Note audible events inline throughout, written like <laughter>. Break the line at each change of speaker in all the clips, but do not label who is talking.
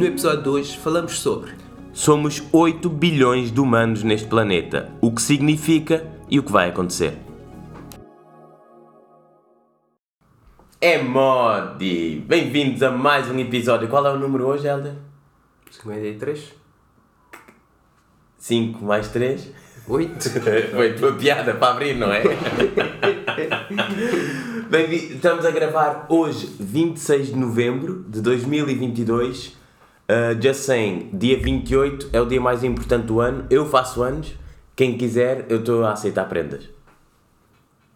No episódio de hoje falamos sobre
Somos 8 bilhões de humanos neste planeta, o que significa e o que vai acontecer. É Modi! Bem-vindos a mais um episódio. Qual é o número hoje, Helder?
53,
5 mais 3?
8. <laughs>
Foi tua piada para abrir, não é? <laughs> Bem, estamos a gravar hoje, 26 de novembro de 2022. Uh, just saying, dia 28 é o dia mais importante do ano. Eu faço anos. Quem quiser, eu estou a aceitar prendas.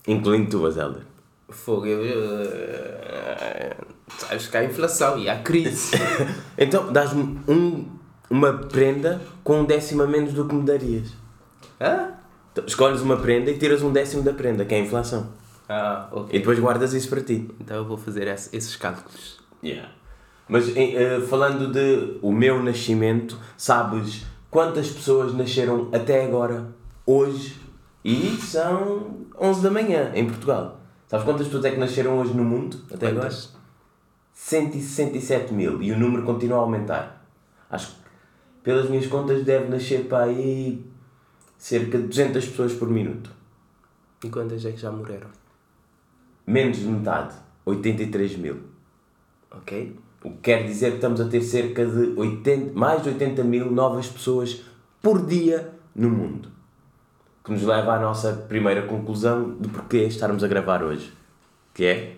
Incluindo tuas, Helder.
Fogo, eu. eh, sabes que há inflação e há crise. <laughs>
Então, dás-me um, uma prenda com um décimo a menos do que me darias.
Hã?
Então, Escolhes uma prenda e tiras um décimo da prenda, que é a inflação.
Ah,
E
ok.
depois guardas isso para ti.
Então eu vou fazer esse- esses cálculos.
Yeah. Mas eh, falando de o meu nascimento, sabes quantas pessoas nasceram até agora, hoje, e são 11 da manhã em Portugal. Sabes quantas pessoas é que nasceram hoje no mundo até agora?
Quantas?
167 mil e o número continua a aumentar. Acho que, pelas minhas contas, deve nascer para aí cerca de 200 pessoas por minuto.
E quantas é que já morreram?
Menos de metade, 83 mil.
Ok?
O que quer dizer que estamos a ter cerca de 80, mais de 80 mil novas pessoas por dia no mundo. Que nos leva à nossa primeira conclusão de porque estarmos a gravar hoje. Que é?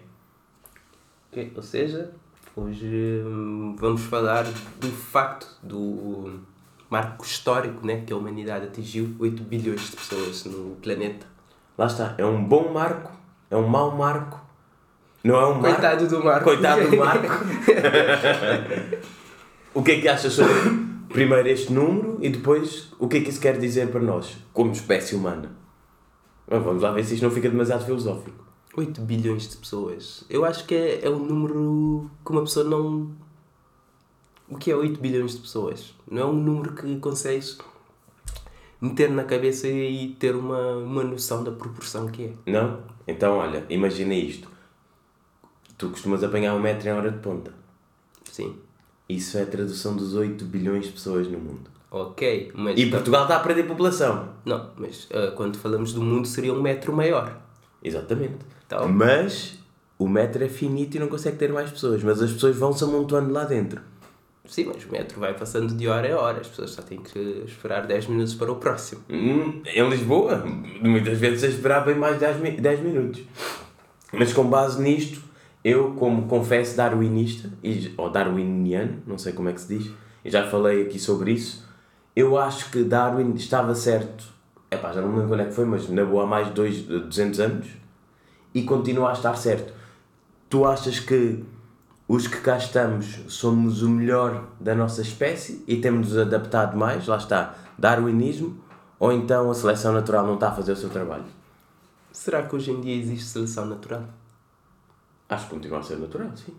Ou seja, hoje hum, vamos falar do facto do marco histórico né, que a humanidade atingiu 8 bilhões de pessoas no planeta.
Lá está. É um bom marco, é um mau marco. Não é um marco.
Coitado do Marco.
Coitado do Marco. <laughs> o que é que achas sobre primeiro este número e depois o que é que isso quer dizer para nós, como espécie humana? Vamos lá ver se isto não fica demasiado filosófico.
8 bilhões de pessoas. Eu acho que é, é um número que uma pessoa não. O que é 8 bilhões de pessoas? Não é um número que consegues meter na cabeça e ter uma, uma noção da proporção que é.
Não? Então, olha, imagina isto. Tu costumas apanhar um metro em hora de ponta.
Sim.
Isso é a tradução dos 8 bilhões de pessoas no mundo.
Ok, mas.
E Portugal está a perder população.
Não, mas ah, quando falamos do mundo seria um metro maior.
Exatamente.
Então-
Mas o metro é finito e não consegue ter mais pessoas. Mas as pessoas vão se amontoando lá dentro.
Sim, mas o metro vai passando de hora a hora. As pessoas só têm que esperar 10 minutos para o próximo.
Hum, em Lisboa, muitas vezes a esperar bem mais 10, mi- 10 minutos. Mas com base nisto, eu, como confesso darwinista, ou darwiniano, não sei como é que se diz, e já falei aqui sobre isso, eu acho que Darwin estava certo, epá, já não me lembro quando é que foi, mas na boa há mais de dois, 200 anos, e continua a estar certo. Tu achas que os que cá estamos somos o melhor da nossa espécie e temos-nos adaptado mais, lá está, darwinismo, ou então a seleção natural não está a fazer o seu trabalho?
Será que hoje em dia existe seleção natural?
Acho que continua a ser natural, sim.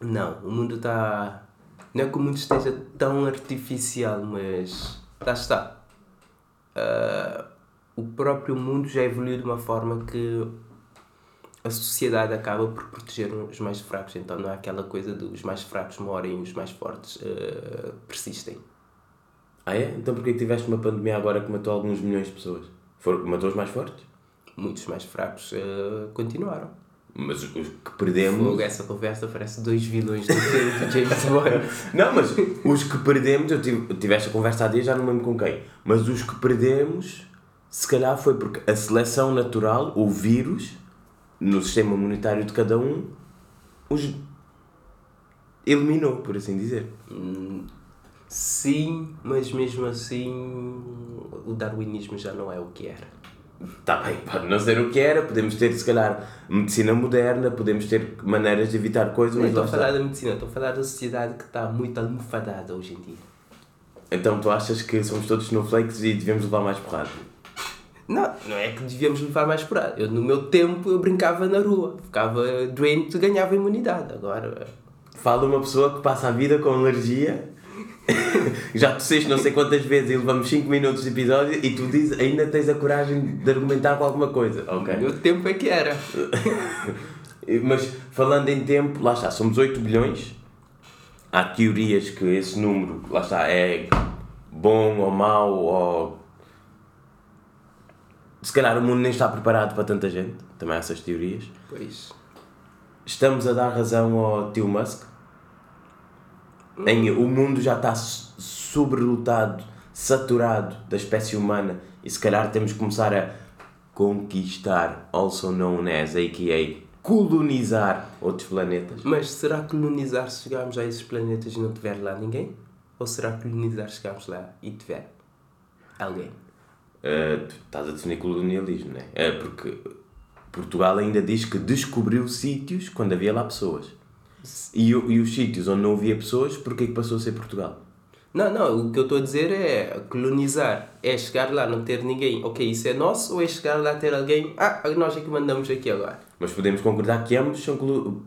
Não, o mundo está. Não é que o mundo esteja tão artificial, mas. Lá está. Ah, o próprio mundo já evoluiu de uma forma que a sociedade acaba por proteger os mais fracos. Então não é aquela coisa dos mais fracos morrem e os mais fortes ah, persistem.
Ah é? Então porquê que tiveste uma pandemia agora que matou alguns milhões de pessoas? For, matou os mais fortes?
Muitos mais fracos ah, continuaram.
Mas os, os que perdemos...
Fogo, essa conversa parece dois vilões do filme de James <laughs> Bond.
Não, mas os que perdemos, eu tive, eu tive esta conversa há dias, já não lembro com quem, mas os que perdemos, se calhar foi porque a seleção natural, o vírus, no sistema imunitário de cada um, os eliminou, por assim dizer.
Sim, mas mesmo assim o darwinismo já não é o que era.
Está bem, pode não ser o que era, podemos ter, se calhar, medicina moderna, podemos ter maneiras de evitar coisas,
Não
mas
estou
lá
a falar da medicina, estou a falar da sociedade que está muito almofadada hoje em dia.
Então tu achas que somos todos snowflakes e devemos levar mais porrada?
Não, não é que devíamos levar mais por aí. Eu, no meu tempo eu brincava na rua, ficava doente ganhava imunidade. Agora,
Fala uma pessoa que passa a vida com alergia. <laughs> Já tosseste não sei quantas vezes e levamos 5 minutos de episódio e tu dizes, ainda tens a coragem de argumentar com alguma coisa. Ok.
meu tempo é que era. <laughs>
Mas falando em tempo, lá está, somos 8 bilhões. há teorias que esse número, lá está, é bom ou mau ou. Se calhar o mundo nem está preparado para tanta gente, também há essas teorias.
Pois.
Estamos a dar razão ao tio Musk? Em, o mundo já está sobrelotado, saturado da espécie humana e se calhar temos que começar a conquistar, also known as, a.k.a. colonizar outros planetas.
Mas será colonizar se chegarmos a esses planetas e não tiver lá ninguém? Ou será colonizar se chegarmos lá e tiver alguém?
Uh, tu estás a definir colonialismo, não é? É porque Portugal ainda diz que descobriu sítios quando havia lá pessoas. E, e os sítios onde não havia pessoas, porquê que passou a ser Portugal?
Não, não, o que eu estou a dizer é colonizar. É chegar lá, não ter ninguém. Ok, isso é nosso. Ou é chegar lá, ter alguém. Ah, nós é que mandamos aqui agora.
Mas podemos concordar que ambos são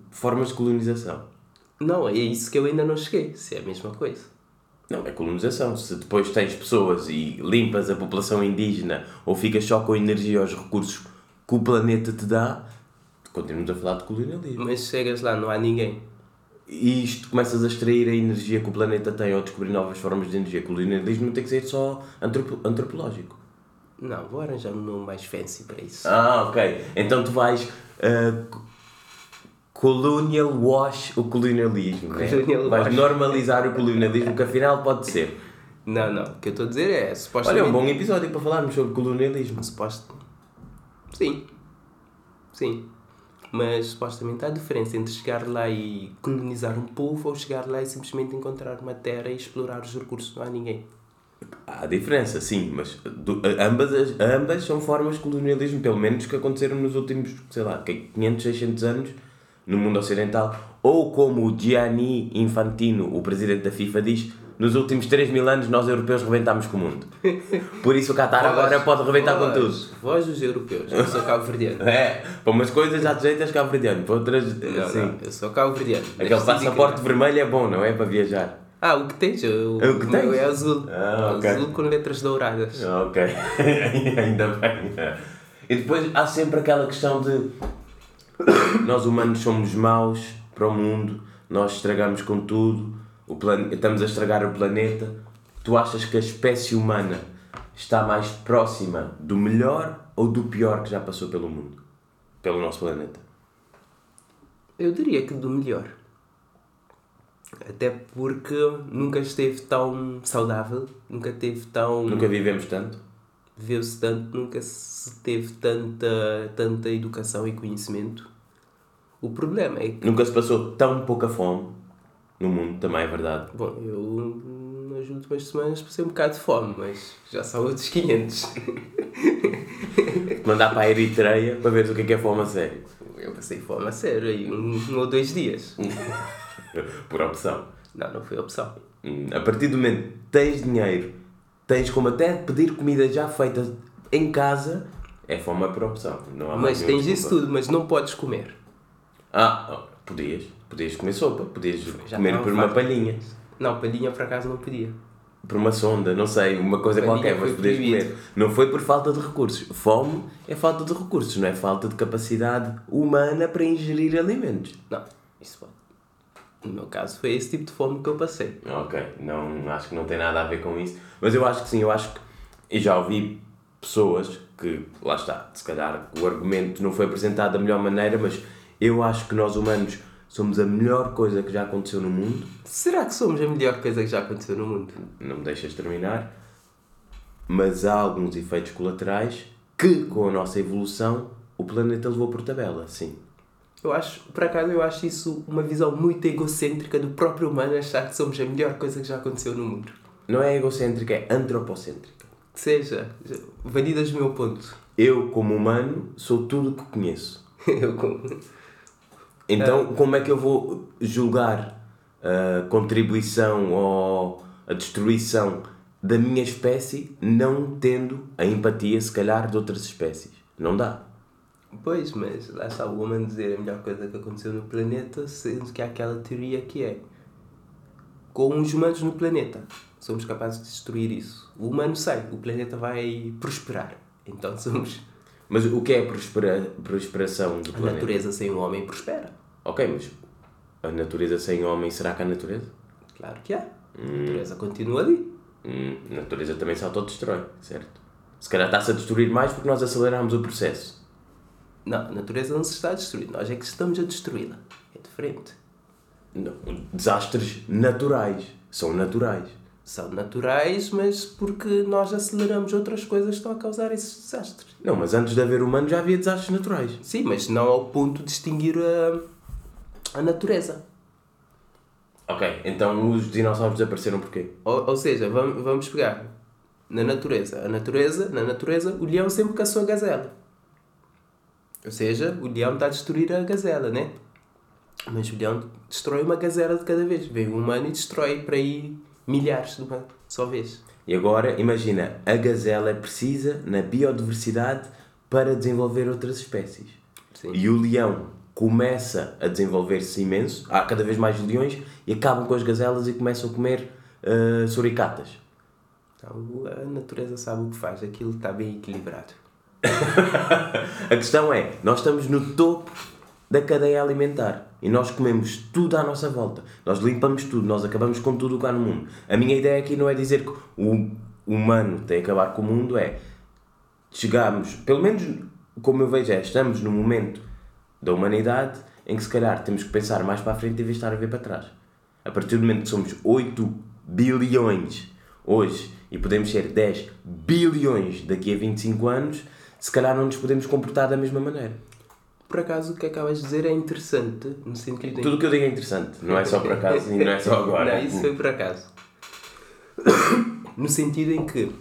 formas de colonização.
Não, é isso que eu ainda não cheguei. Se é a mesma coisa.
Não, é colonização. Se depois tens pessoas e limpas a população indígena ou ficas só com a energia aos recursos que o planeta te dá, continuamos a falar de colonialismo.
Mas chegas lá, não há ninguém.
E isto começas a extrair a energia que o planeta tem ou descobrir novas formas de energia. Colonialismo não tem que ser só antropo- antropológico.
Não, vou arranjar um nome mais fancy para isso.
Ah, ok. Então tu vais uh, co- colonial wash o colonialismo, né?
Colonial
Vais
wash.
normalizar o colonialismo, que afinal pode ser.
Não, não. O que eu estou a dizer é
Olha,
supostamente.
é um bom episódio para falarmos sobre colonialismo.
Suposto. Sim. Sim. Mas supostamente há diferença entre chegar lá e colonizar um povo ou chegar lá e simplesmente encontrar uma terra e explorar os recursos. Não há ninguém.
Há diferença, sim, mas do- ambas, as- ambas são formas de colonialismo, pelo menos que aconteceram nos últimos, sei lá, que 500, 600 anos no mundo ocidental. Ou como o Gianni Infantino, o presidente da FIFA, diz, nos últimos 3 mil anos nós europeus rebentámos com o mundo. <laughs> Por isso o Qatar agora pode rebentar com tudo.
Vós- os europeus. Eu sou cabo-verdiano.
É, para umas coisas já jeito és cabo-verdiano, para outras,
Não,
assim.
não, eu sou cabo-verdiano.
Aquele passaporte vermelho é bom, não é? Para viajar.
Ah, o que tens? O,
o que tens?
é azul.
Ah, ok.
Azul com letras douradas.
Ah, Ok, <laughs> ainda bem. E depois há sempre aquela questão de <coughs> nós humanos somos maus para o mundo, nós estragamos com tudo, o plan... estamos a estragar o planeta. Tu achas que a espécie humana está mais próxima do melhor ou do pior que já passou pelo mundo? Pelo nosso planeta?
Eu diria que do melhor. Até porque nunca esteve tão saudável, nunca teve tão.
Nunca vivemos tanto?
Viveu-se tanto, nunca se teve tanta, tanta educação e conhecimento. O problema é que,
Nunca se passou tão pouca fome no mundo, também é verdade.
bom, eu nas últimas semanas passei um bocado de fome, mas já são outros 500.
Mandar para a Eritreia para ver o que é que é fome a sério.
Eu passei fome a sério, aí um, um ou dois dias. <laughs>
Por opção.
Não, não foi opção.
Hum, A partir do momento que tens dinheiro, tens como até pedir comida já feita em casa, é fome por opção. Não há
Mas tens isso tudo, mas não podes comer.
Ah, podias. Podias comer sopa, podias
Já
comer por uma palhinha,
Não, palhinha por acaso não podia.
por uma sonda, não sei, uma coisa
Palhinha
qualquer, mas
foi
podias
proibido.
comer. Não foi por falta de recursos. Fome é falta de recursos, não é falta de capacidade humana para ingerir alimentos.
Não, isso pode. No meu caso foi esse tipo de fome que eu passei.
Ok, não, acho que não tem nada a ver com isso. Mas eu acho que sim, eu acho que. E já ouvi pessoas que, lá está, se calhar o argumento não foi apresentado da melhor maneira, mas eu acho que nós humanos somos a melhor coisa que já aconteceu no mundo.
Será que somos a melhor coisa que já aconteceu no mundo?
Não me deixas terminar. Mas há alguns efeitos colaterais que, com a nossa evolução, o planeta levou por tabela, sim.
Eu acho, por acaso, eu acho isso uma visão muito egocêntrica do próprio humano achar que somos a melhor coisa que já aconteceu no mundo.
Não é egocêntrica, é antropocêntrica.
Que seja, validas o meu ponto.
Eu, como humano, sou tudo o que conheço. <laughs>
Eu com...
Então, como é que eu vou julgar a contribuição ou a destruição da minha espécie não tendo a empatia, se calhar, de outras espécies? Não dá.
Pois, mas lá está o homem dizer a melhor coisa que aconteceu no planeta, sendo que há aquela teoria que é com os humanos no planeta somos capazes de destruir isso. O humano sai, o planeta vai prosperar. Então somos.
Mas o que é a prospera, prosperação do
A
planeta?
natureza sem o homem prospera.
Ok, mas a natureza sem homem, será que há natureza?
Claro que há. A natureza continua ali.
Hum, a natureza também se autodestrói, certo? Se calhar está-se a destruir mais porque nós aceleramos o processo.
Não, a natureza não se está a destruir. Nós é que estamos a destruí-la. É diferente.
Não, desastres naturais. São naturais.
São naturais, mas porque nós aceleramos outras coisas que estão a causar esses desastres.
Não, mas antes de haver humano já havia desastres naturais.
Sim, mas não ao ponto de extinguir a, a natureza.
Ok, então os dinossauros desapareceram porquê?
Ou, ou seja, vamos, vamos pegar na natureza. A natureza, na natureza, o leão sempre caçou a gazela. Ou seja, o leão está a destruir a gazela, né? Mas o leão destrói uma gazela de cada vez. Vem o humano e destrói para aí milhares de uma só vez.
E agora, imagina, a gazela é precisa na biodiversidade para desenvolver outras espécies.
Sim.
E o leão começa a desenvolver-se imenso, há cada vez mais leões e acabam com as gazelas e começam a comer uh, suricatas.
Então a natureza sabe o que faz, aquilo está bem equilibrado. <laughs>
A questão é, nós estamos no topo da cadeia alimentar e nós comemos tudo à nossa volta. Nós limpamos tudo, nós acabamos com tudo o que há no mundo. A minha ideia aqui não é dizer que o humano tem que acabar com o mundo, é chegamos, pelo menos como eu vejo é, estamos no momento da humanidade em que se calhar temos que pensar mais para a frente em vez de estar a ver para trás. A partir do momento que somos 8 bilhões hoje e podemos ser 10 bilhões daqui a 25 anos, se calhar não nos podemos comportar da mesma maneira.
Por acaso, o que acabas de dizer é interessante, no sentido
Tudo o que eu digo é interessante, não é só por acaso e não é só agora.
Não, isso foi por acaso. No sentido em que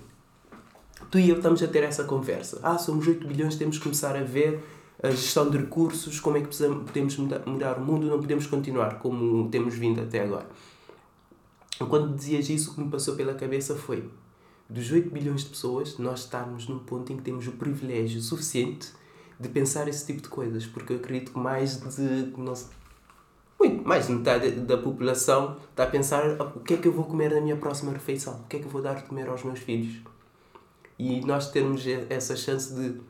tu e eu estamos a ter essa conversa. Ah, somos 8 bilhões, temos que começar a ver a gestão de recursos, como é que podemos mudar, o mundo, não podemos continuar como temos vindo até agora. Quando dizias isso, o que me passou pela cabeça foi dos 8 bilhões de pessoas, nós estarmos num ponto em que temos o privilégio suficiente de pensar esse tipo de coisas, porque eu acredito que mais de não muito mais de metade da população está a pensar "Ah, o que é que eu vou comer na minha próxima refeição, o que é que eu vou dar de comer aos meus filhos. E nós termos essa chance de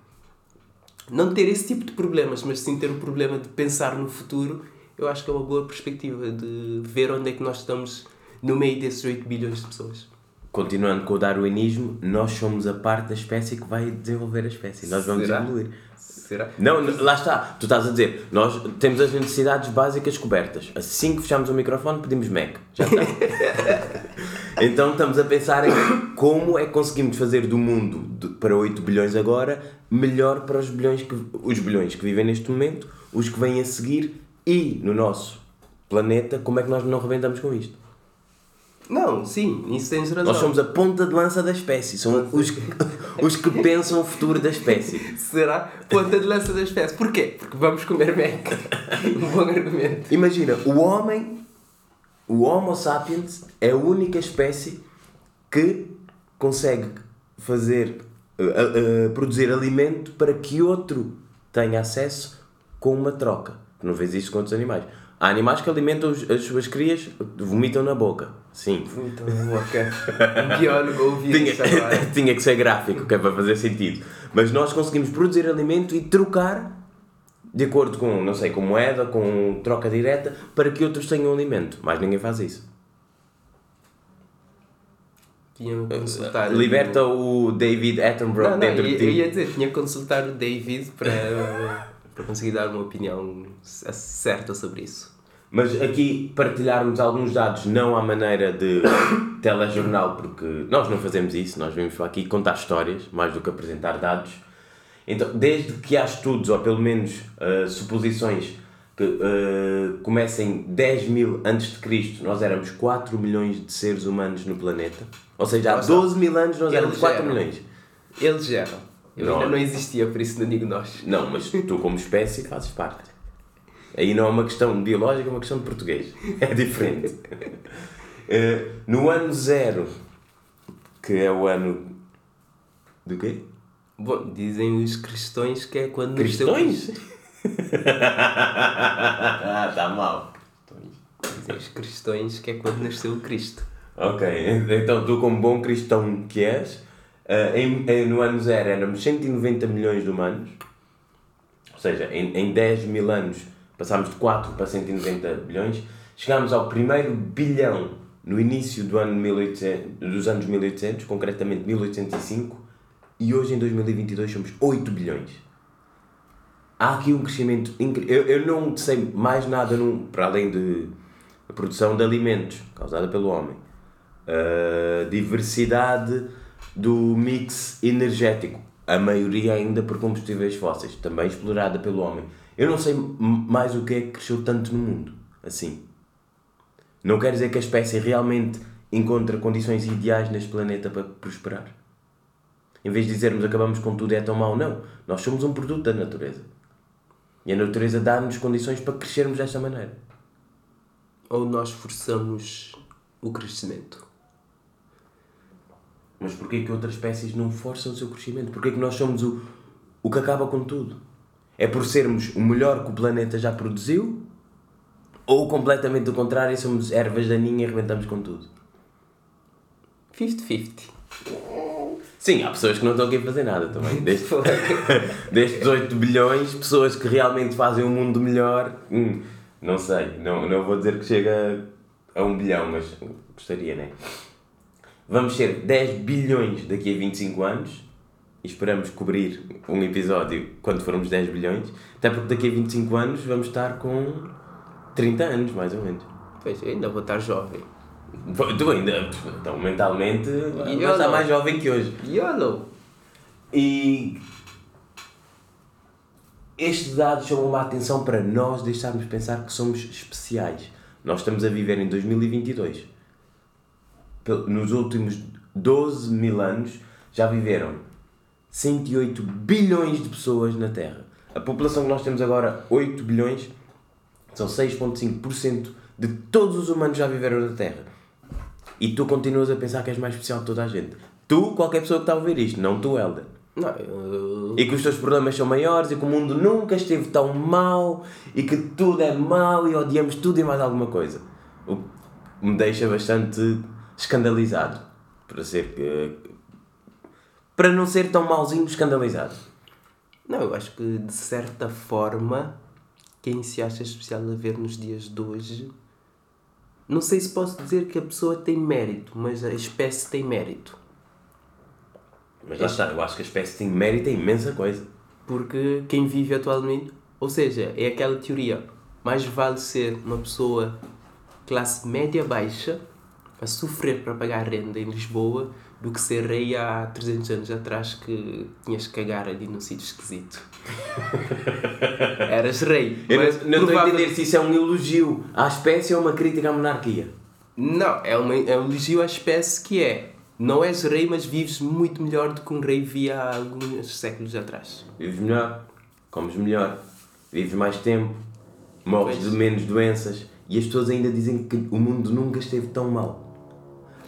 não ter esse tipo de problemas, mas sim ter o problema de pensar no futuro, eu acho que é uma boa perspectiva de ver onde é que nós estamos no meio desses 8 bilhões de pessoas.
Continuando com o darwinismo, nós somos a parte da espécie que vai desenvolver a espécie. Nós vamos
Será?
evoluir.
Será?
Não, lá está. Tu estás a dizer, nós temos as necessidades básicas cobertas. Assim que fechamos o microfone, pedimos Mac. Já está. <laughs> então estamos a pensar em como é que conseguimos fazer do mundo de- para 8 bilhões agora melhor para os bilhões, que, os bilhões que vivem neste momento, os que vêm a seguir e no nosso planeta, como é que nós não rebentamos com isto?
Não, sim, isso tens razão.
Nós somos a ponta de lança da espécie, são os, que- <laughs> os que pensam o futuro da espécie.
Será? Ponta de lança da espécie. Porquê? Porque vamos comer Mac. <laughs> um bom argumento.
Imagina, o homem, o Homo sapiens, é a única espécie que consegue fazer, uh, uh, produzir alimento para que outro tenha acesso com uma troca. Não vês isso com outros animais. Há animais que alimentam as suas crias, vomitam na boca. Sim.
Então, ok. Um biólogo ouvir
Tinha,
isso agora. <laughs>
tinha que ser gráfico, que é para fazer sentido. Mas nós conseguimos produzir alimento e trocar de acordo com, não sei, com moeda, com troca direta, para que outros tenham alimento. Mas ninguém faz isso.
Tinha que consultar.
Liberta o David Attenborough
Não, não,
dentro
eu,
de
eu
ti.
ia dizer, tinha que consultar o David para, <laughs> para conseguir dar uma opinião certa sobre isso.
Mas aqui partilharmos alguns dados, não à maneira de <coughs> telejornal, porque nós não fazemos isso, nós vimos aqui contar histórias, mais do que apresentar dados. Então, desde que há estudos, ou pelo menos ah, suposições, que ah, comecem 10 mil antes de Cristo, nós éramos 4 milhões de seres humanos no planeta. Ou seja, há
Nossa.
12 mil anos nós éramos 4
eram.
milhões.
Eles eram. Eu
Não.
ainda não existia, por isso não digo nós.
Não, mas tu como espécie fazes parte. Aí não é uma questão biológica, é uma questão de português. É diferente. Eh, no ano zero, que é o ano... Do quê?
Bom, dizem os cristões que é quando nasceu
Cristões? Está <laughs> mal.
Dizem os cristões que é quando nasceu o Cristo.
Ok, então tu como bom cristão que és, eh, em, em- no ano zero éramos 190 milhões de humanos, ou seja, em, em 10 mil anos passámos de 4 para 190 bilhões, chegámos ao primeiro bilhão no início do ano 1800, dos anos 1800, concretamente 1805, e hoje em 2022 somos 8 bilhões. Há aqui um crescimento incrível. Eu, eu não sei mais nada num, para além de a produção de alimentos causada pelo homem, a diversidade do mix energético, a maioria ainda por combustíveis fósseis, também explorada pelo homem. Eu não sei mais o que é que cresceu tanto no mundo, assim. Não quer dizer que a espécie realmente encontra condições ideais neste planeta para prosperar. Em vez de dizermos acabamos com tudo é tão mau, não. Nós somos um produto da natureza. E a natureza dá-nos condições para crescermos desta maneira.
Ou nós forçamos o crescimento.
Mas porquê que outras espécies não forçam o seu crescimento? Porquê que nós somos o, o que acaba com tudo? É por sermos o melhor que o planeta já produziu? Ou completamente o contrário, somos ervas daninhas e arrebentamos com tudo?
50-50.
Sim, há pessoas que não estão aqui a fazer nada também. Destes, destes 8 bilhões, pessoas que realmente fazem o um mundo melhor, hum, não sei, não, não vou dizer que chega a 1 um bilhão, mas gostaria, né? Vamos ser 10 bilhões daqui a 25 anos e esperamos cobrir um episódio quando formos 10 bilhões, até porque daqui a 25 anos vamos estar com 30 anos, mais ou menos.
Pois, eu ainda vou estar jovem.
Tu ainda, então, mentalmente, estar mais jovem que hoje.
YOLO!
E estes dados chamam uma atenção para nós deixarmos pensar que somos especiais. Nós estamos a viver em 2022. Nos últimos 12 mil anos já viveram 108 bilhões de pessoas na Terra. A população que nós temos agora, 8 bilhões, são 6,5% de todos os humanos que já viveram na Terra. E tu continuas a pensar que és mais especial de toda a gente. Tu, qualquer pessoa que está a ouvir isto, não tu, Helder.
Não, eu...
E que os teus problemas são maiores e que o mundo nunca esteve tão mau e que tudo é mau e odiamos tudo e mais alguma coisa. O que me deixa bastante escandalizado. Para ser. Para não ser tão mauzinho escandalizado.
Não, eu acho que de certa forma, quem se acha especial a ver nos dias de hoje não sei se posso dizer que a pessoa tem mérito, mas a espécie tem mérito.
Mas lá está, eu acho que a espécie tem mérito em imensa coisa.
Porque quem vive atualmente, ou seja, é aquela teoria, mais vale ser uma pessoa classe média baixa a sofrer para pagar renda em Lisboa do que ser rei há 300 anos atrás que tinhas que cagar ali num sítio esquisito. <laughs> Eras rei.
Eu mas não estou a entender se isso é um elogio à espécie ou uma crítica à monarquia.
Não, é, uma, é um elogio à espécie que é não és rei, mas vives muito melhor do que um rei via há alguns séculos atrás.
Vives melhor, comes melhor, vives mais tempo, morres pois. de menos doenças e as pessoas ainda dizem que o mundo nunca esteve tão mal.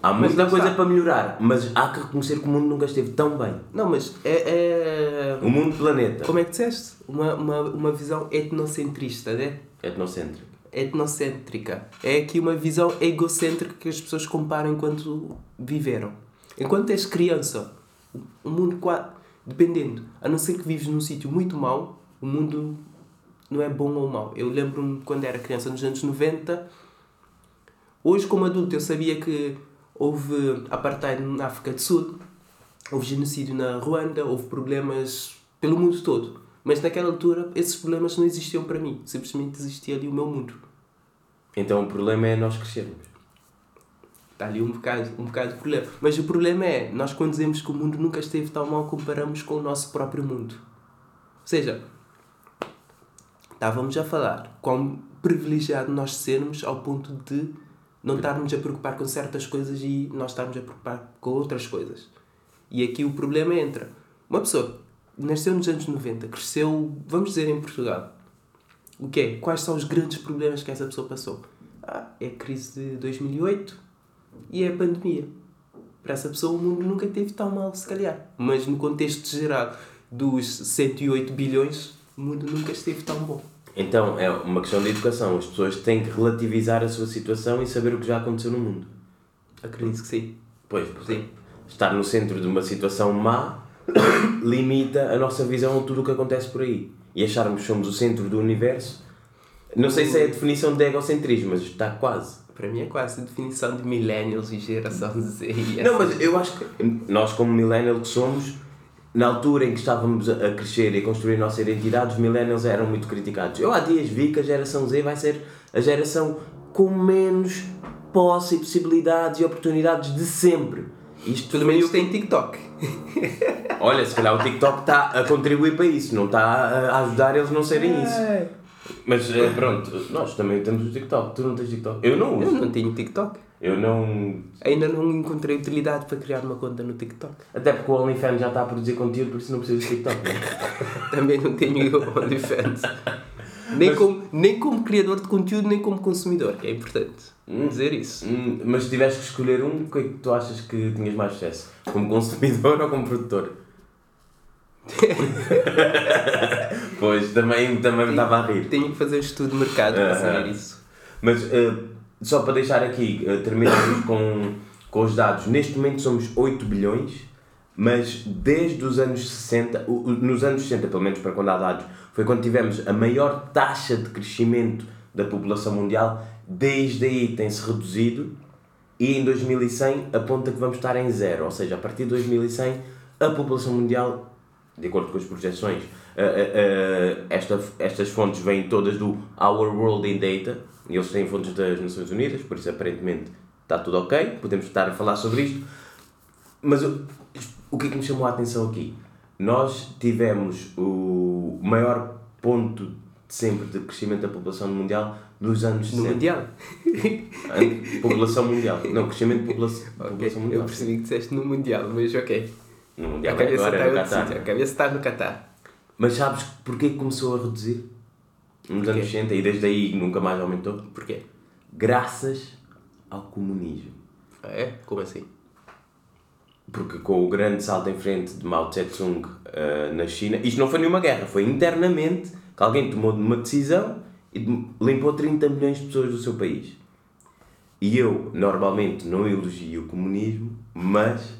Há muita coisa está. para melhorar, mas há que reconhecer que o mundo nunca esteve tão bem.
Não, mas é. é...
O mundo planeta.
Como é que disseste? Uma, uma, uma visão etnocentrista, né?
Etnocêntrica.
Etnocêntrica. É aqui uma visão egocêntrica que as pessoas comparam enquanto viveram. Enquanto és criança, o mundo quase. Dependendo, a não ser que vives num sítio muito mau, o mundo não é bom ou mau. Eu lembro-me quando era criança, nos anos 90. Hoje, como adulto, eu sabia que houve apartheid na África do Sul, houve genocídio na Ruanda, houve problemas pelo mundo todo. Mas naquela altura esses problemas não existiam para mim, simplesmente existia ali o meu mundo.
Então o problema é nós crescermos.
Está ali um bocado, um bocado de problema. Mas o problema é, nós quando dizemos que o mundo nunca esteve tão mal, comparamos com o nosso próprio mundo. Ou seja, estávamos a falar quão privilegiado nós sermos ao ponto de não estarmos a preocupar com certas coisas e nós estarmos a preocupar com outras coisas. E aqui o problema entra. Uma pessoa nasceu nos anos 90, cresceu, vamos dizer, em Portugal. O que é? Quais são os grandes problemas que essa pessoa passou? Ah, é a crise de 2008 e é a pandemia. Para essa pessoa o mundo nunca teve tão mal, se calhar. Mas no contexto geral dos 108 bilhões, o mundo nunca esteve tão bom.
Então é uma questão de educação. As pessoas têm que relativizar a sua situação e saber o que já aconteceu no mundo.
Acredito que sim.
Pois, sim. estar no centro de uma situação má <coughs> limita a nossa visão a tudo o que acontece por aí. E acharmos que somos o centro do universo. Não sei se é a definição de egocentrismo, mas está quase.
Para mim é quase a definição de millennials e geração Z.
Não, mas eu acho que nós, como millennial que somos, na altura em que estávamos a crescer e a construir a nossa identidade, os millennials eram muito criticados. Eu há dias vi que a geração Z vai ser a geração com menos posse e possibilidades e oportunidades de sempre. Isto
Pelo menos tem TikTok.
Olha, se calhar o TikTok está a contribuir para isso, não está a ajudar eles a não serem isso. Mas eh, pronto, nós também temos o TikTok. Tu não tens TikTok? Eu não
Eu
uso.
não tenho TikTok.
Eu não.
Ainda não encontrei utilidade para criar uma conta no TikTok.
Até porque o OnlyFans já está a produzir conteúdo, por isso não preciso de TikTok. né? <laughs>
Também não tenho o OnlyFans. Nem, como, nem como criador de conteúdo, nem como consumidor, é importante dizer isso.
Hum, Mas se tivesse que escolher um, o que é que tu achas que tinhas mais sucesso? Como consumidor <laughs> ou como produtor? <laughs> pois, também, também me estava a rir.
Tenho que fazer um estudo de mercado para saber isso.
Mas eh, só para deixar aqui, eh, terminamos com, com os dados. Neste momento somos 8 bilhões, mas desde os anos 60, o- o- nos anos 60, pelo menos para quando há dados, foi quando tivemos a maior taxa de crescimento da população mundial. Desde aí tem-se reduzido e em 2100 aponta que vamos estar em zero. Ou seja, a partir de 2100 a população mundial, de acordo com as projeções, eh, eh, esta, estas fontes vêm todas do Our World in Data, e eles têm fontes das Nações Unidas, por isso aparentemente está tudo ok, podemos estar a falar sobre isto. Mas o, o que é que me chamou a atenção aqui? Nós tivemos o maior ponto de sempre de crescimento da população mundial nos anos
No
60.
Mundial. <laughs>
População mundial. Não, crescimento de população, <laughs>
Ok,
população
Eu
mundial.
percebi que disseste no Mundial, mas ok. A cabeça
agora,
está
no Qatar.
sítio. A cabeça está no Qatar.
Mas sabes porquê que começou a reduzir? Nos
Porquê?
anos 60 e desde aí nunca mais aumentou?
Porquê?
Graças ao comunismo.
Ah, é? Como assim?
Porque com o grande salto em frente de Mao Tse-tung eh, na China, isto não foi nenhuma guerra, foi internamente que alguém tomou uma decisão e limpou 30 milhões de pessoas do seu país. E eu, normalmente, não elogio o comunismo, mas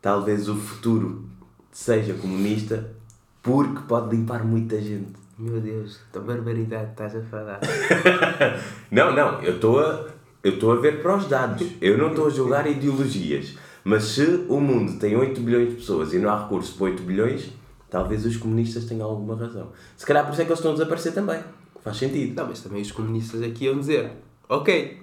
talvez o futuro seja comunista porque pode limpar muita gente.
Meu Deus, que barbaridade estás a falar. <laughs>
Não, não, eu estou a, eu estou a ver para os dados. Eu não estou a julgar ideologias. Mas se o mundo tem 8 bilhões de pessoas e não há recursos para 8 bilhões, talvez os comunistas tenham alguma razão. Se calhar por isso é que eles estão a desaparecer também. Faz sentido.
Não, mas também os comunistas aqui iam dizer: Ok,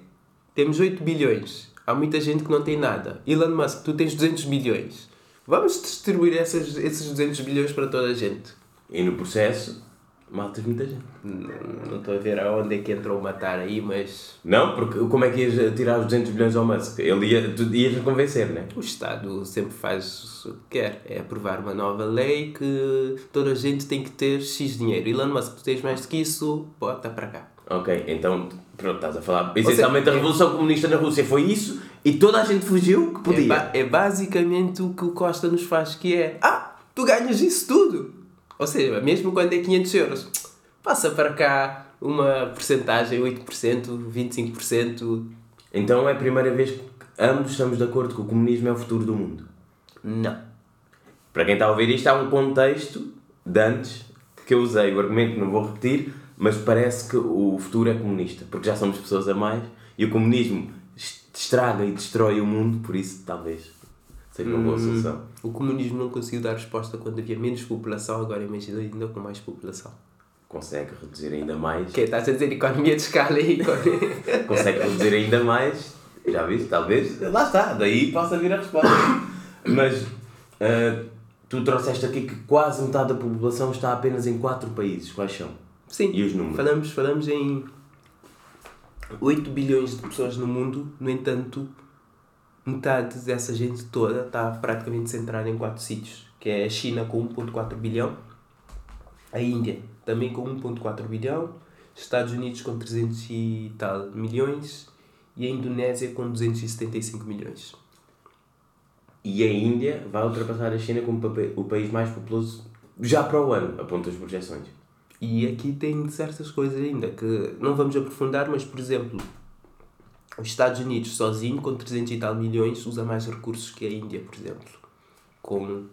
temos 8 bilhões. Há muita gente que não tem nada. Elon Musk, tu tens 200 bilhões. Vamos distribuir essas, esses 200 bilhões para toda a gente.
E no processo, matas muita gente.
Não não estou a ver aonde é que entrou o matar aí, mas
Não, porque como é que ias tirar os 200 bilhões ao Musk? Ele ia, tu ias convencer, né?
o Estado sempre faz o que quer. É aprovar uma nova lei que toda a gente tem que ter X dinheiro. Elon Musk, tu tens mais do que isso, bota para cá.
Ok, então, pronto, estás a falar. Essencialmente, a Revolução Comunista na Rússia foi isso e toda a gente fugiu que
É,
podia.
ba- é basicamente o que o Costa nos faz, que é Ah, tu ganhas isso tudo! Ou seja, mesmo quando é 500 euros, passa para cá uma porcentagem, 8%, 25%.
Então é a primeira vez que ambos estamos de acordo que o comunismo é o futuro do mundo.
Não.
Para quem está a ouvir isto, há um contexto de antes que eu usei o argumento, não vou repetir, mas parece que o futuro é comunista, porque já somos pessoas a mais e o comunismo es- estraga e destrói o mundo, por isso talvez seja uma boa solução.
O comunismo não conseguiu dar resposta quando havia menos população, agora imagina ainda com mais população.
Consegue reduzir ainda mais,
que Estás a dizer economia de escala e economia... <laughs>
consegue reduzir ainda mais, já viste? Talvez, lá está, daí possa vir a resposta. Mas ah, tu trouxeste aqui que quase metade da população está apenas em quatro países, quais são?
Sim,
E os números?
Falamos, falamos em 8 bilhões de pessoas no mundo, no entanto, metade dessa gente toda está praticamente centrada em quatro sítios, que é a China com 1.4 bilhão, a Índia também com 1.4 bilhão, Estados Unidos com 300 e tal milhões e a Indonésia com 275 milhões.
E a Índia vai ultrapassar a China como o país mais populoso já para o ano, aponta as projeções.
E aqui tem certas coisas ainda que não vamos aprofundar, mas por exemplo, os Estados Unidos sozinho, com 300 e tal milhões, usa mais recursos que a Índia, por exemplo. Com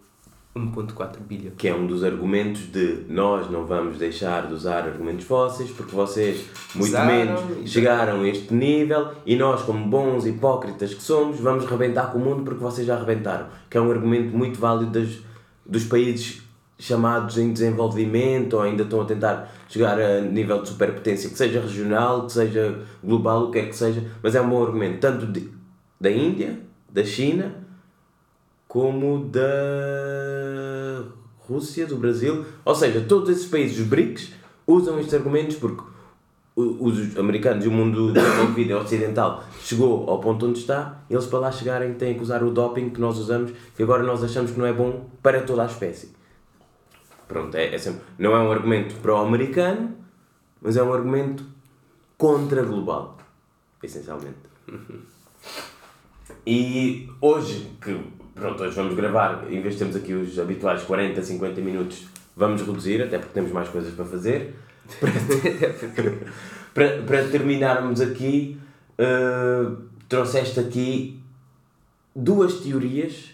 1.4 bilhão.
Que é um dos argumentos de nós não vamos deixar de usar argumentos fósseis porque vocês, muito
Usaram,
menos, chegaram a este nível e nós, como bons hipócritas que somos, vamos rebentar com o mundo porque vocês já rebentaram. Que é um argumento muito válido das, dos países chamados em desenvolvimento ou ainda estão a tentar chegar a nível de superpotência, que seja regional, que seja global, o que é que seja, mas é um bom argumento, tanto de, da Índia, da China, como da Rússia, do Brasil, ou seja, todos esses países, os BRICS, usam estes argumentos porque os americanos e o mundo desenvolvido ocidental chegou ao ponto onde está, eles para lá chegarem têm que usar o doping que nós usamos, que agora nós achamos que não é bom para toda a espécie. Pronto, é, é sempre, não é um argumento pró-americano, mas é um argumento contra global, essencialmente. E hoje, que pronto, hoje vamos gravar, em vez de termos aqui os habituais 40, 50 minutos, vamos reduzir, até porque temos mais coisas para fazer. <laughs> para, para terminarmos aqui, eh, trouxeste aqui duas teorias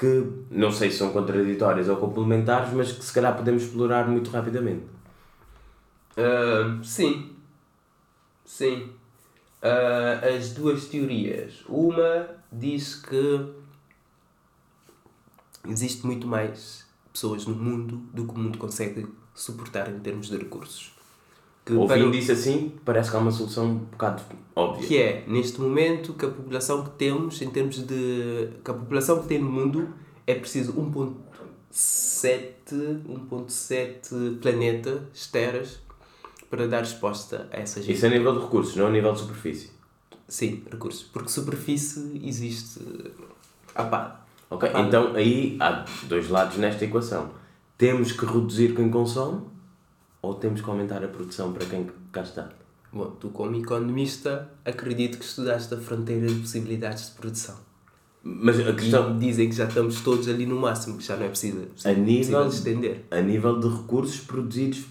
que não sei se são contraditórias ou complementares, mas que se calhar podemos explorar muito rapidamente.
Ah, sim. Sim. Ah, as duas teorias. Uma diz que existe muito mais pessoas no mundo do que o mundo consegue suportar em termos de recursos. Que, para
Ouvindo
o-
isso assim, parece que há uma solução um bocado óbvia.
que é, neste momento, que a população que temos, em termos de. que a população que tem no mundo é preciso 1.7 1.7 planetas, teras, para dar resposta a essa gente.
Isso é a nível de recursos, não a nível de superfície.
Sim, recursos. Porque superfície existe. Ah pá.
Ok?
Ah,
então aí há dois lados nesta equação. Temos que reduzir quem consome ou temos que aumentar a produção para quem cá está?
Bom, tu como economista acredito que estudaste a fronteira de possibilidades de produção.
Mas a questão,
E dizem que já estamos todos ali no máximo, que já não é preciso,
A nível-
estender.
a nível de recursos produzidos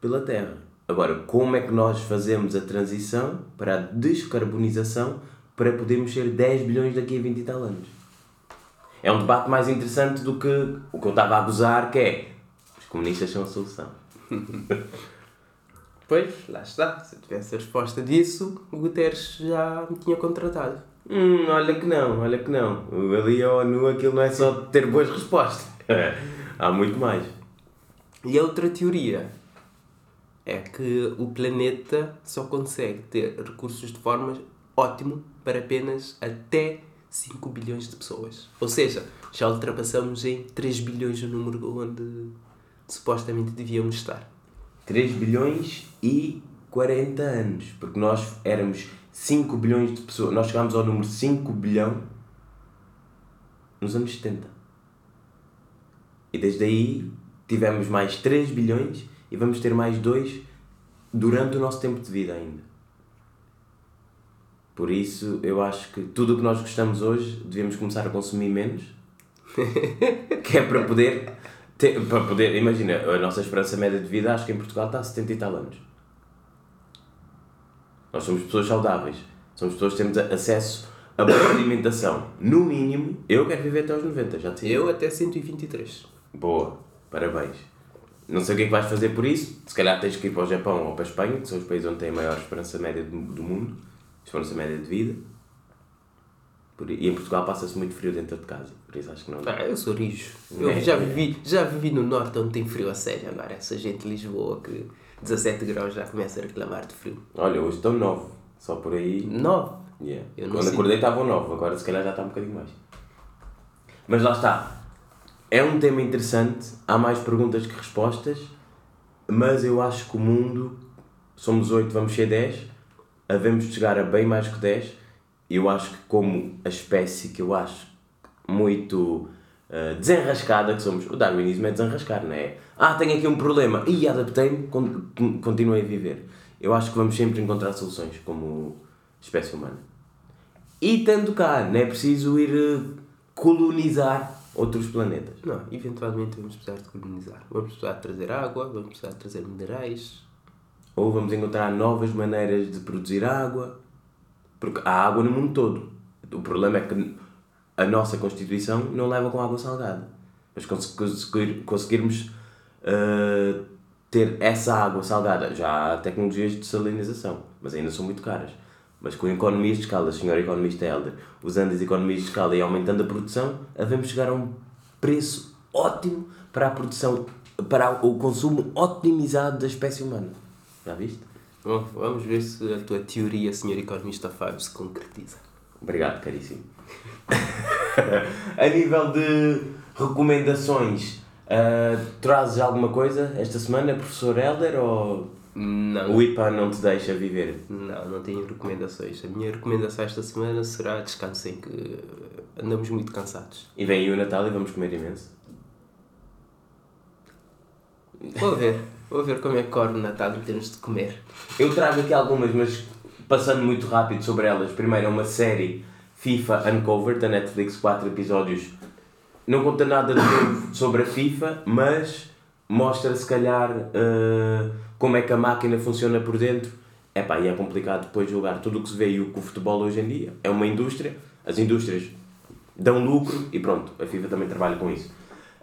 pela Terra. Agora, como é que nós fazemos a transição para a descarbonização para podermos ser 10 bilhões daqui a 20 e tal anos? É um debate mais interessante do que o que eu estava a gozar, que é os comunistas são a solução. <laughs>
Pois, lá está. Se eu tivesse a resposta disso, o Guterres já me tinha contratado.
Hum, olha que não, olha que não. Ali a ONU aquilo não é só ter boas respostas. <laughs> Há muito mais.
E a outra teoria é que o planeta só consegue ter recursos de forma ótimo para apenas até 5 bilhões de pessoas. Ou seja, já ultrapassamos em 3 bilhões o número onde supostamente devíamos estar.
3 bilhões e 40 anos. Porque nós éramos 5 bilhões de pessoas. Nós chegámos ao número 5 bilhão nos anos 70. E desde aí tivemos mais 3 bilhões e vamos ter mais 2 durante o nosso tempo de vida ainda. Por isso, eu acho que tudo o que nós gostamos hoje devemos começar a consumir menos. <laughs> que é para poder, ter, para poder. Imagina, a nossa esperança média de vida, acho que em Portugal está a 70 e tal anos. Nós somos pessoas saudáveis. Somos pessoas que temos acesso a boa alimentação. No mínimo, eu quero viver até aos 90, já te.
Eu até 123.
Boa, parabéns. Não sei o que é que vais fazer por isso. Se calhar tens que ir para o Japão ou para a Espanha, que são os países onde tem a maior esperança média do, do mundo, esperança média de vida. E em Portugal passa-se muito frio dentro de casa, por isso acho que não.
Ah, eu sou rijo. Eu
É.
já vivi, já vivi no norte onde tem frio a sério. Agora, essa gente de Lisboa que 17 graus já começa a reclamar de frio.
Olha, hoje estão 9, só por aí.
9.
Yeah. Quando
sinto.
acordei estavam 9, agora se calhar já está um bocadinho mais. Mas lá está. É um tema interessante, há mais perguntas que respostas, mas eu acho que o mundo, somos 8, vamos ser 10, havemos de chegar a bem mais que 10. Eu acho que, como a espécie que eu acho muito eh, desenrascada que somos, o darwinismo é desenrascar, não é? Ah, tenho aqui um problema e adaptei-me, con- con- continuei a viver. Eu acho que vamos sempre encontrar soluções como espécie humana. E tanto cá, não é preciso ir eh, colonizar outros planetas.
Não, eventualmente vamos precisar de colonizar. Vamos precisar de trazer água, vamos precisar de trazer minerais.
Ou vamos encontrar novas maneiras de produzir água. Porque há água no mundo todo. O problema é que a nossa Constituição não leva com água salgada. Mas cons- conseguir, conseguirmos uh, ter essa água salgada. Já há tecnologias de salinização, mas ainda são muito caras. Mas com economias de escala, senhor economista Helder, usando as economias de escala e aumentando a produção, havemos chegar a um preço ótimo para a produção, para o consumo otimizado da espécie humana. Já viste?
Bom, vamos ver se a tua teoria, senhor economista Fábio, se concretiza.
Obrigado, caríssimo. <laughs> a nível de recomendações, uh, trazes alguma coisa esta semana, professor Helder, ou
Não,
o IPA não te deixa viver?
não, não tenho recomendações. A minha recomendação esta semana será descansem, que andamos muito cansados.
E vem o Natal e vamos comer imenso.
Vou ver, <laughs> vou ver como é que corre o Natal em termos de comer.
Eu trago aqui algumas, mas passando muito rápido sobre elas. Primeiro é uma série FIFA Uncovered da Netflix, 4 episódios. Não conta nada de novo sobre a FIFA, mas mostra se calhar uh, como é que a máquina funciona por dentro. Epá, e é complicado depois julgar tudo o que se vê e o que o futebol hoje em dia. É uma indústria, as indústrias dão lucro e pronto, a FIFA também trabalha com isso.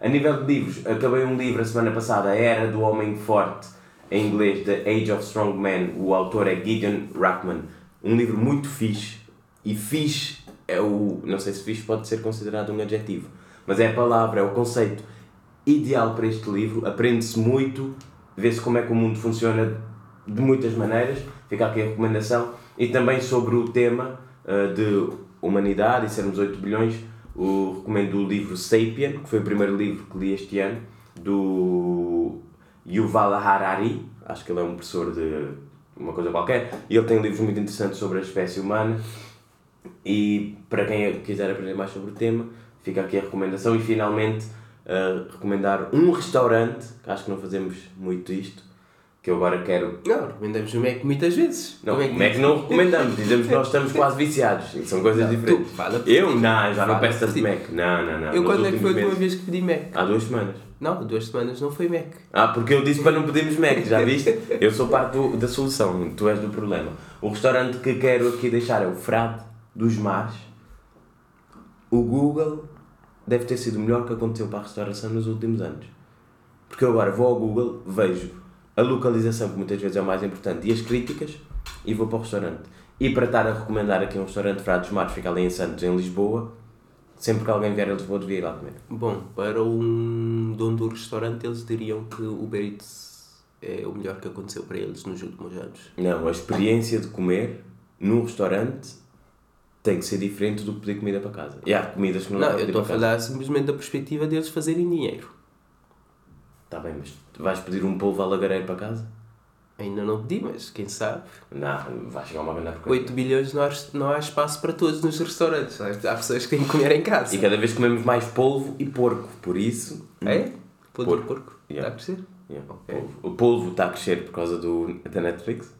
A nível de livros, acabei um livro a semana passada, A Era do Homem Forte, em inglês, The Age of Strong Men. O autor é Gideon Rackman. Um livro muito fixe. E fixe é o. Não sei se fixe pode ser considerado um adjetivo, mas é a palavra, é o conceito ideal para este livro. Aprende-se muito, vê-se como é que o mundo funciona de muitas maneiras. Fica aqui a recomendação. E também sobre o tema uh, de humanidade e sermos 8 bilhões, o, recomendo o livro Sapien, que foi o primeiro livro que li este ano, do Yuval Harari, acho que ele é um professor de uma coisa qualquer, e ele tem livros muito interessantes sobre a espécie humana. E para quem quiser aprender mais sobre o tema, fica aqui a recomendação. E finalmente, uh, recomendar um restaurante, que acho que não fazemos muito isto, que eu agora quero.
Não, recomendamos o Mac muitas vezes.
Não, é que não recomendamos? Dizemos que nós estamos <laughs> quase viciados. E são coisas
Não,
diferentes.
fala
eu? Não, já não
Fala
peço
por
tanto. Mac. Não, não, não.
Eu quando é que foi a última vez que pedi Mac?
Há duas semanas.
Não, duas semanas não foi Mac.
Ah, porque eu disse para não pedirmos Mac, já viste? Eu sou parte do- da solução, tu és do problema. O restaurante que quero aqui deixar é o Frade dos Mares. O Google deve ter sido o melhor que aconteceu para a restauração nos últimos anos. Porque eu agora vou ao Google, vejo a localização, que muitas vezes é o mais importante, e as críticas, e vou para o restaurante. E para estar a recomendar aqui um restaurante Frade dos Mares, fica ali em Santos, em Lisboa, sempre que alguém vier a Lisboa devia ir lá comer.
Bom, para um dono do restaurante, eles diriam que o Uber Eats é o melhor que aconteceu para eles nos últimos anos.
Não, a experiência de comer num restaurante tem que ser diferente do que pedir comida para casa. E há comidas que não,
Não,
dá para
eu estou a falar simplesmente da perspectiva deles fazerem dinheiro.
Está bem, mas vais pedir um polvo alagareiro para casa?
Ainda não pedi, mas quem sabe.
Não, vai chegar uma grande porcaria.
8 bilhões não há, não há espaço para todos nos restaurantes. Há pessoas que têm que comer em casa.
E cada vez comemos mais polvo e porco, por isso...
É? Pode
Porco.
porco.
Yeah.
Está a crescer?
Yeah,
Ok.
polvo. O polvo está a crescer por causa do, da Netflix.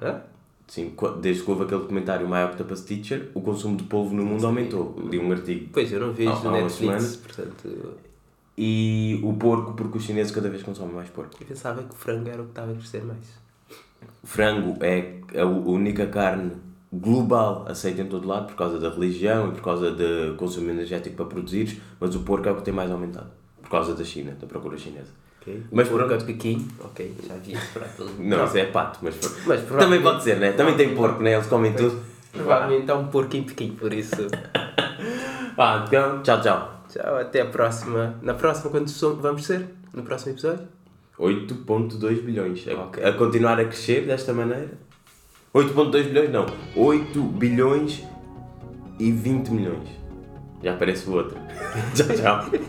Hã?
Sim, desde que houve aquele documentário My Octopus Teacher, o consumo de polvo no mundo aumentou. Li um artigo.
Pois, eu não vejo
Há- há umas
Netflix,
semanas.
portanto...
E o porco, porque os chineses cada vez consomem mais porco.
Eu pensava que o frango era o que estava a crescer mais.
O frango é a u- única carne global aceita em todo lado por causa da religião e por causa do consumo energético para produzir, mas o porco é o que tem mais aumentado por causa da China, da procura chinesa.
Ok?
Mas
Mas por
pronto.
um Pequim, ok, já vi. Pronto.
Não, isso é pato, mas,
Mas
também
provavelmente-
pode ser, né? Também tem porco, né? Eles comem tudo.
Provavelmente há um porco em Pequim, por isso. <laughs>
Pá, então, tchau, tchau.
Tchau, até a próxima. Na próxima, quando som- vamos ser? No próximo episódio?
8.2 bilhões. A,
Ok.
a continuar a crescer desta maneira. 8.2 bilhões não. 8 bilhões e 20 milhões. Já parece o outro. <laughs> tchau, tchau. <laughs>